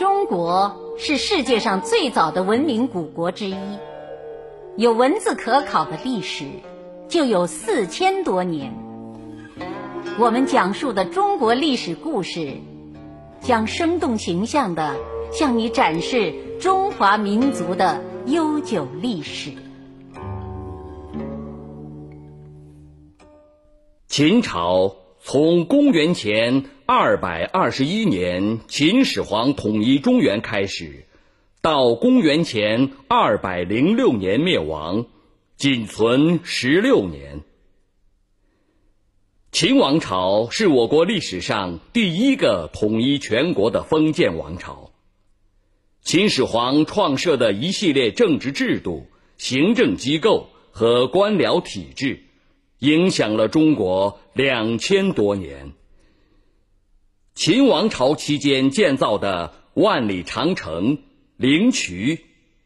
中国是世界上最早的文明古国之一，有文字可考的历史就有四千多年。我们讲述的中国历史故事，将生动形象地向你展示中华民族的悠久历史。秦朝从公元前二百二十一年秦始皇统一中原开始，到公元前二百零六年灭亡，仅存十六年。秦王朝是我国历史上第一个统一全国的封建王朝。秦始皇创设的一系列政治制度、行政机构和官僚体制。影响了中国两千多年。秦王朝期间建造的万里长城、灵渠、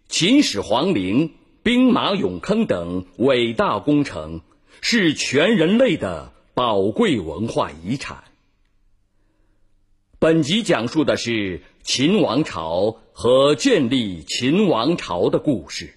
秦始皇陵、兵马俑坑等伟大工程，是全人类的宝贵文化遗产。本集讲述的是秦王朝和建立秦王朝的故事。